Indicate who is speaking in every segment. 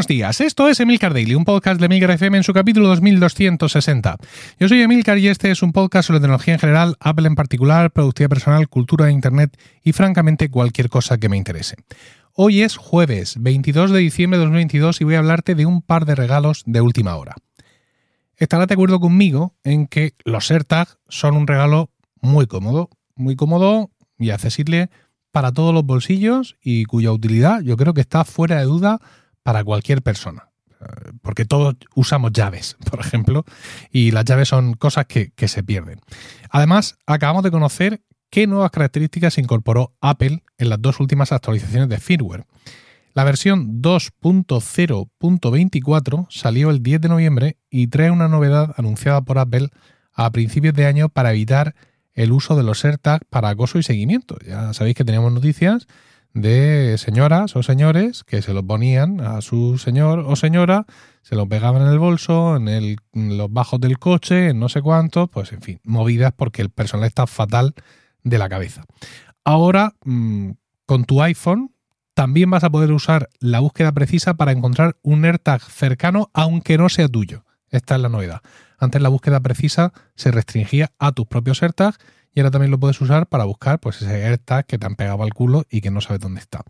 Speaker 1: Buenos días, esto es Emilcar Daily, un podcast de Emilcar FM en su capítulo 2260. Yo soy Emilcar y este es un podcast sobre tecnología en general, Apple en particular, productividad personal, cultura de Internet y francamente cualquier cosa que me interese. Hoy es jueves 22 de diciembre de 2022 y voy a hablarte de un par de regalos de última hora. Estarás de acuerdo conmigo en que los AirTag son un regalo muy cómodo, muy cómodo y accesible para todos los bolsillos y cuya utilidad yo creo que está fuera de duda para cualquier persona. Eh, porque todos usamos llaves, por ejemplo, y las llaves son cosas que, se pierden. Además, acabamos de conocer qué nuevas características incorporó Apple en las dos últimas actualizaciones de firmware. La versión 2.0.24 salió el 10 de noviembre y trae una novedad anunciada por Apple a principios de año para evitar el uso de los AirTags para acoso y seguimiento. Ya sabéis que tenemos noticias de señoras o señores que se lo ponían a su señor o señora, se lo pegaban en el bolso, en, el, los bajos del coche, en no sé cuánto, pues en fin, movidas porque el personal está fatal de la cabeza. Ahora, mm, con tu iPhone, también vas a poder usar la búsqueda precisa para encontrar un AirTag cercano, aunque no sea tuyo. Esta es la novedad. Antes la búsqueda precisa se restringía a tus propios AirTags y ahora también lo puedes usar para buscar pues, ese AirTag que te han pegado al culo y que no sabes dónde está.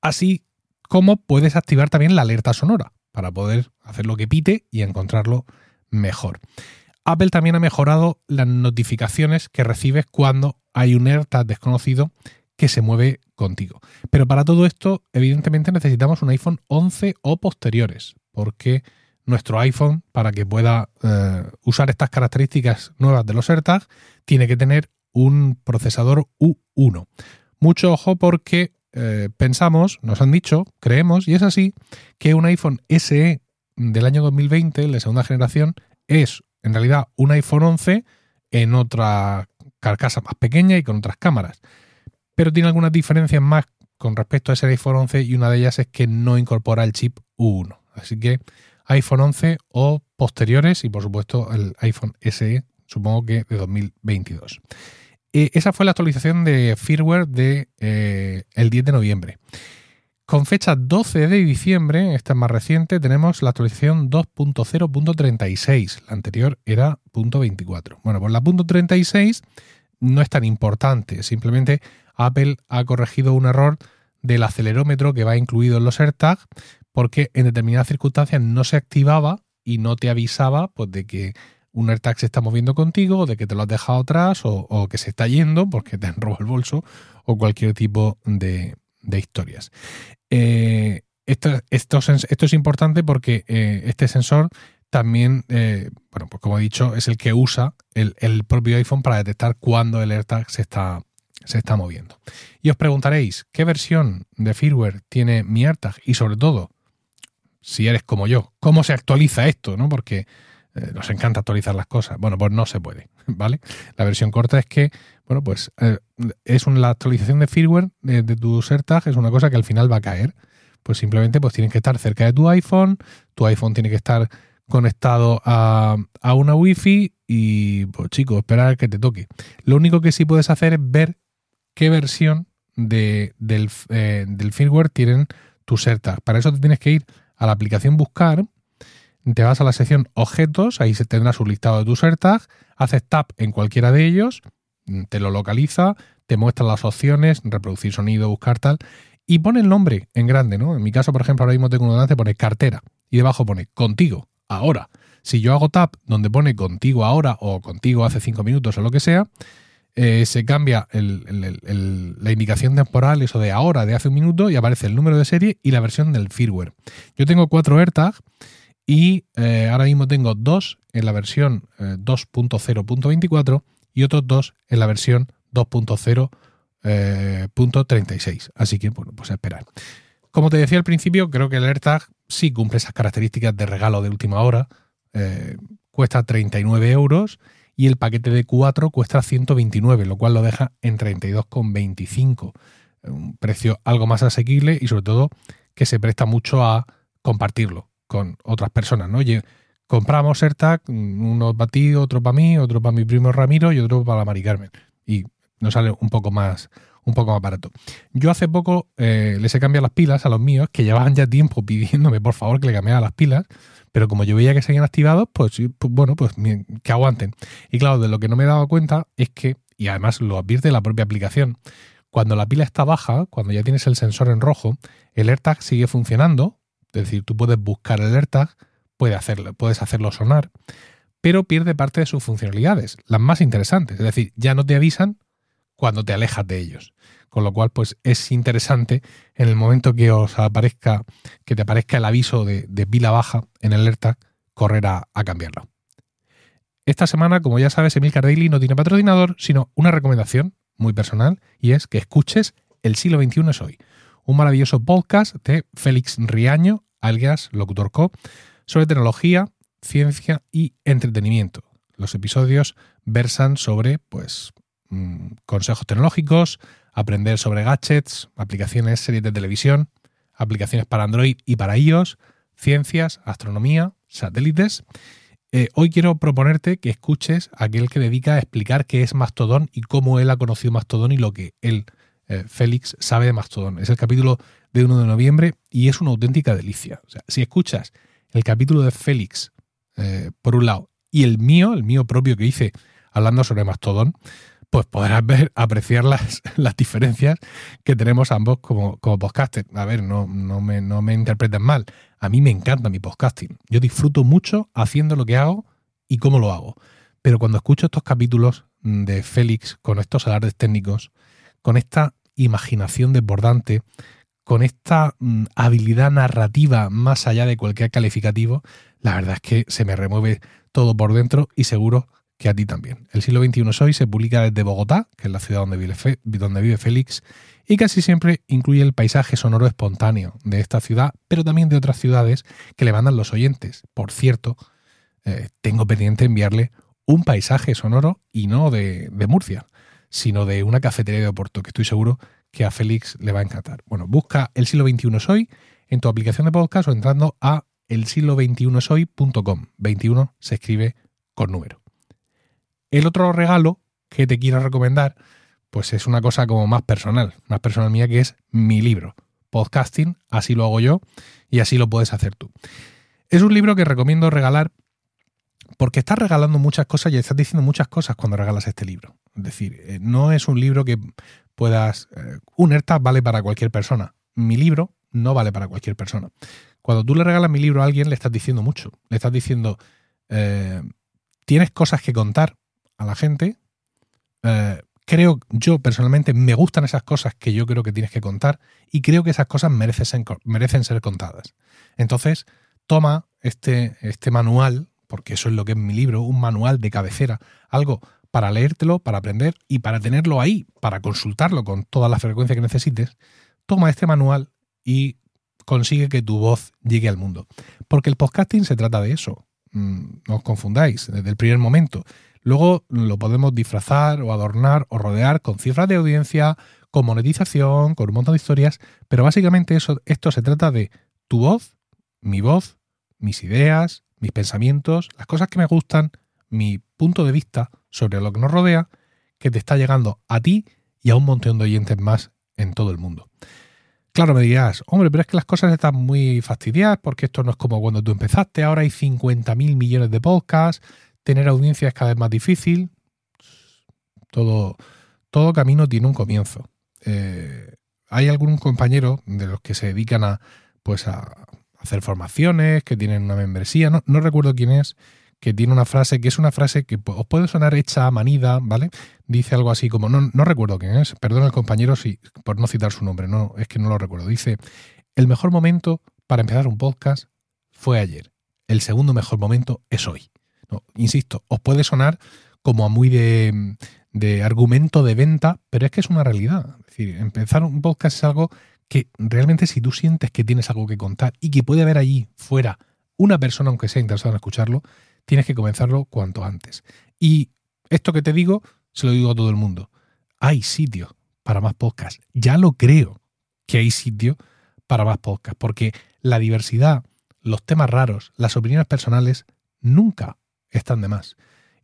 Speaker 1: Así como puedes activar también la alerta sonora para poder hacer lo que pite y encontrarlo mejor. Apple también ha mejorado las notificaciones que recibes cuando hay un AirTag desconocido que se mueve contigo. Pero para todo esto, evidentemente necesitamos un iPhone 11 o posteriores, porque nuestro iPhone, para que pueda eh, usar estas características nuevas de los AirTags, tiene que tener un procesador U1. Mucho ojo porque eh, pensamos, nos han dicho, creemos, y es así, que un iPhone SE del año 2020, la segunda generación, es en realidad un iPhone 11 en otra carcasa más pequeña y con otras cámaras. Pero tiene algunas diferencias más con respecto a ese iPhone 11 y una de ellas es que no incorpora el chip U1. Así que iPhone 11 o posteriores y por supuesto el iPhone SE, supongo que de 2022 esa fue la actualización de firmware de eh, el 10 de noviembre. Con fecha 12 de diciembre, esta es más reciente, tenemos la actualización 2.0.36. La anterior era .24. Bueno, pues la .36 no es tan importante. Simplemente Apple ha corregido un error del acelerómetro que va incluido en los AirTags porque en determinadas circunstancias no se activaba y no te avisaba pues, de que un AirTag se está moviendo contigo, de que te lo has dejado atrás, o, que se está yendo porque te han robado el bolso, o cualquier tipo de, historias. Eh, esto, es importante porque eh, este sensor también, eh, bueno, pues como he dicho, es el que usa el, propio iPhone para detectar cuándo el AirTag se está, se está moviendo. Y os preguntaréis, ¿qué versión de firmware tiene mi AirTag? Y sobre todo, si eres como yo, ¿cómo se actualiza esto? ¿no? Porque eh, nos encanta actualizar las cosas. Bueno, pues no se puede, ¿vale? La versión corta es que, bueno, pues eh, es una, la actualización de firmware de, tu AirTag es una cosa que al final va a caer. Pues simplemente pues tienes que estar cerca de tu iPhone, tu iPhone tiene que estar conectado a, una Wi-Fi y, pues chicos, esperar a que te toque. Lo único que sí puedes hacer es ver qué versión de, del, eh, del firmware tienen tus AirTags. Para eso te tienes que ir a la aplicación Buscar te vas a la sección objetos, ahí se tendrás un listado de tus AirTags, haces tap en cualquiera de ellos, mm, te lo localiza, te muestra las opciones, reproducir sonido, buscar tal, y pone el nombre en grande, ¿no? En mi caso, por ejemplo, ahora mismo tengo uno delante, pone cartera, y debajo pone contigo, ahora. Si yo hago tap donde pone contigo ahora o contigo hace cinco minutos o lo que sea, eh, se cambia la indicación temporal, eso de ahora, de hace un minuto, y aparece el número de serie y la versión del firmware. Yo tengo cuatro AirTags y eh, ahora mismo tengo dos en la versión 2.0.24 eh, y otros dos en la versión 2.0.36. Eh, Así que, bueno, pues a esperar. Como te decía al principio, creo que el AirTag sí cumple esas características de regalo de última hora. cuesta 39 euros y el paquete de 4 cuesta 129, lo cual lo deja en 32,25. Un precio algo más asequible y sobre todo que se presta mucho a compartirlo con otras personas, ¿no? Oye, compramos AirTag, uno para ti, otro para mí, otro para mi primo Ramiro y otro para la Mari Carmen. Y nos sale un poco más, un poco más barato. Yo hace poco eh, les he cambiado las pilas a los míos, que llevaban ya tiempo pidiéndome por favor que le cambiara las pilas, pero como yo veía que seguían activados, pues, pues bueno, pues que aguanten. Y claro, de lo que no me he dado cuenta es que, y además lo advierte la propia aplicación, cuando la pila está baja, cuando ya tienes el sensor en rojo, el AirTag sigue funcionando, es decir, tú puedes buscar el AirTag, puedes hacerlo, puedes hacerlo sonar, pero pierde parte de sus funcionalidades, las más interesantes. Es decir, ya no te avisan cuando te alejas de ellos. Con lo cual, pues es interesante en el momento que os aparezca, que te aparezca el aviso de, pila baja en el AirTag, correr a, cambiarlo. Esta semana, como ya sabes, Emilcar Daily no tiene patrocinador, sino una recomendación muy personal, y es que escuches El siglo XXI es hoy, un maravilloso podcast de Félix Riaño, alias Locutor Co, sobre tecnología, ciencia y entretenimiento. Los episodios versan sobre pues, mm, consejos tecnológicos, aprender sobre gadgets, aplicaciones, series de televisión, aplicaciones para Android y para iOS, ciencias, astronomía, satélites. Eh, hoy quiero proponerte que escuches a aquel que dedica a explicar qué es Mastodon y cómo él ha conocido Mastodon y lo que él, eh, Félix, sabe de Mastodon. Es el capítulo de 1 de noviembre y es una auténtica delicia. O sea, si escuchas el capítulo de Félix, eh, por un lado, y el mío, el mío propio que hice hablando sobre Mastodon, pues podrás ver, apreciar las, las diferencias que tenemos ambos como, como. A ver, no, no, me, no me interpreten mal. A mí me encanta mi podcasting. Yo disfruto mucho haciendo lo que hago y cómo lo hago. Pero cuando escucho estos capítulos de Félix con estos alardes técnicos, con esta imaginación desbordante, con esta mm, habilidad narrativa más allá de cualquier calificativo, la verdad es que se me remueve todo por dentro y seguro que a ti también. El siglo XXI es hoy se publica desde Bogotá, que es la ciudad donde vive, donde vive Félix, y casi siempre incluye el paisaje sonoro espontáneo de esta ciudad, pero también de otras ciudades que le mandan los oyentes. Por cierto, eh, tengo pendiente enviarle un paisaje sonoro y no de, de Murcia, sino de una cafetería de Oporto, que estoy seguro que a Félix le va a encantar. Bueno, busca El siglo XXI es hoy en tu aplicación de podcast o entrando a el siglo XXI es hoy.com. 21 se escribe con número. El otro regalo que te quiero recomendar, pues es una cosa como más personal, más personal mía, que es mi libro, Podcasting, así lo hago yo y así lo puedes hacer tú. Es un libro que recomiendo regalar porque estás regalando muchas cosas y estás diciendo muchas cosas cuando regalas este libro. Es decir, eh, no es un libro que puedas... Eh, un AirTag vale para cualquier persona. Mi libro no vale para cualquier persona. Cuando tú le regalas mi libro a alguien, le estás diciendo mucho. Le estás diciendo, eh, tienes cosas que contar a la gente. creo, yo personalmente, me gustan esas cosas que yo creo que tienes que contar y creo que esas cosas merecen ser, merecen ser contadas. Entonces, toma este, este manual porque eso es lo que es mi libro, un manual de cabecera, algo para leértelo, para aprender y para tenerlo ahí, para consultarlo con toda la frecuencia que necesites, toma este manual y consigue que tu voz llegue al mundo. Porque el podcasting se trata de eso. Mm, no os confundáis desde el primer momento. Luego lo podemos disfrazar o adornar o rodear con cifras de audiencia, con monetización, con un montón de historias, pero básicamente eso, esto se trata de tu voz, mi voz, mis ideas, mis pensamientos, las cosas que me gustan, mi punto de vista sobre lo que nos rodea, que te está llegando a ti y a un montón de oyentes más en todo el mundo. Claro, me dirás, hombre, pero es que las cosas están muy fastidiadas porque esto no es como cuando tú empezaste, ahora hay 50.000 millones de podcasts, tener audiencia es cada vez más difícil. Todo, todo camino tiene un comienzo. Eh, hay algún compañero de los que se dedican a, pues a, hacer formaciones, que tienen una membresía, no, no recuerdo quién es, que tiene una frase que es una frase que os puede sonar hecha a manida, ¿vale? Dice algo así como, no, no recuerdo quién es, perdón el compañero si, por no citar su nombre, no, es que no lo recuerdo. Dice, el mejor momento para empezar un podcast fue ayer, el segundo mejor momento es hoy. Insisto, os puede sonar como a muy de, de argumento de venta, pero es que es una realidad. Es decir, empezar un podcast es algo que realmente si tú sientes que tienes algo que contar y que puede haber allí fuera una persona, aunque sea interesada en escucharlo, tienes que comenzarlo cuanto antes. Y esto que te digo, se lo digo a todo el mundo. Hay sitio para más podcasts. Ya lo creo que hay sitio para más podcasts, porque la diversidad, los temas raros, las opiniones personales nunca están de más.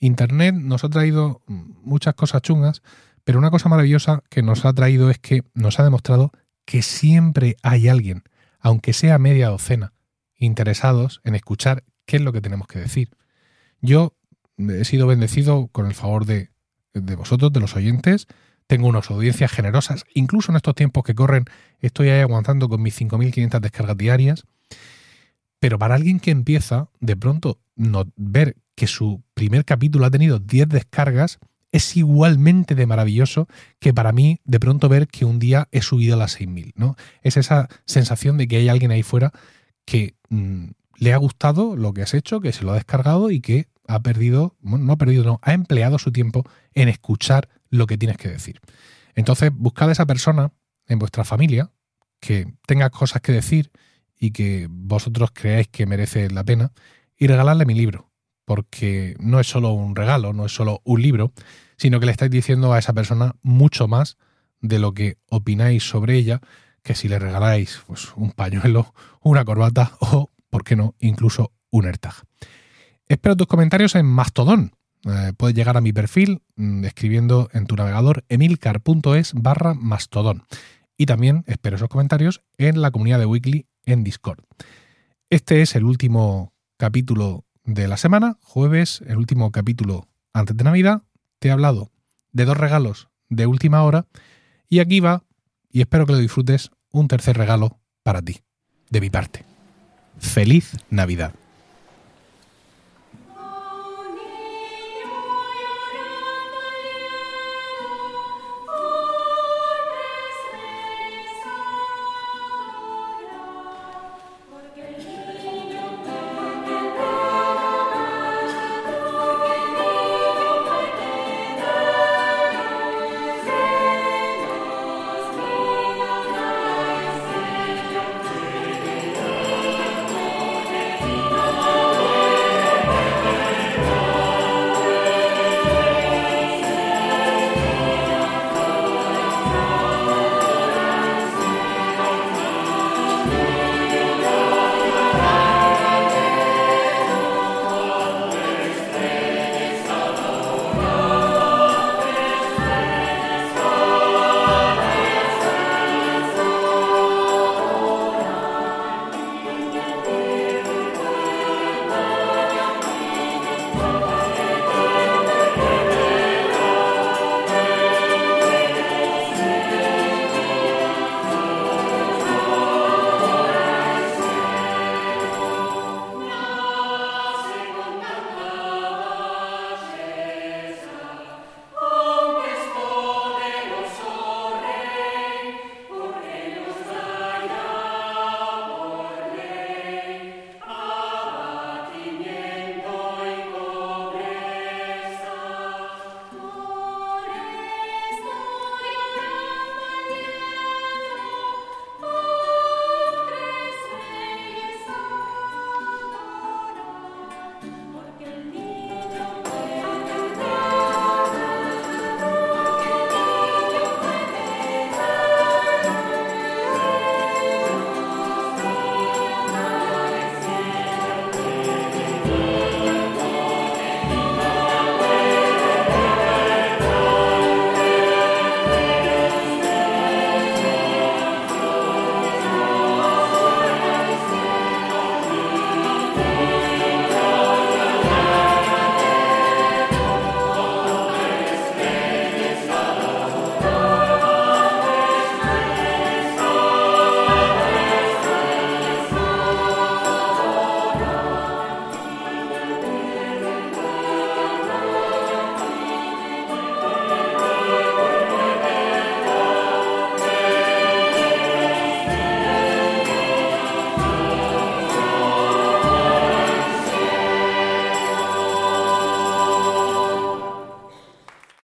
Speaker 1: Internet nos ha traído muchas cosas chungas, Pero una cosa maravillosa que nos ha traído es que nos ha demostrado que siempre hay alguien, aunque sea media docena, interesados en escuchar qué es lo que tenemos que decir. Yo he sido bendecido con el favor de, de vosotros, de los oyentes, tengo unas audiencias generosas, incluso en estos tiempos que corren estoy ahí aguantando con mis 5.500 descargas diarias, pero para alguien que empieza, de pronto no, ver que su primer capítulo ha tenido 10 descargas es igualmente de maravilloso que para mí de pronto ver que un día he subido a las 6.000, ¿no? Es esa sensación de que hay alguien ahí fuera que mm, le ha gustado lo que has hecho, que se lo ha descargado y que ha perdido, bueno, no ha perdido, no, ha empleado su tiempo en escuchar lo que tienes que decir. Entonces, buscad a esa persona en vuestra familia que tenga cosas que decir y que vosotros creáis que merece la pena y regalarle mi libro, porque no es solo un regalo, no es solo un libro, sino que le estáis diciendo a esa persona mucho más de lo que opináis sobre ella que si le regaláis pues, un pañuelo, una corbata o, por qué no, incluso un AirTag. Espero tus comentarios en Mastodon. Eh, puedes llegar a mi perfil mm, escribiendo en tu navegador emilcar.es barra Mastodon. Y también espero esos comentarios en la comunidad de Weekly en Discord. Este es el último capítulo de la semana, jueves, el último capítulo antes de Navidad. Te he hablado de dos regalos de última hora y aquí va, y espero que lo disfrutes, un tercer regalo para ti, de mi parte. Feliz Navidad.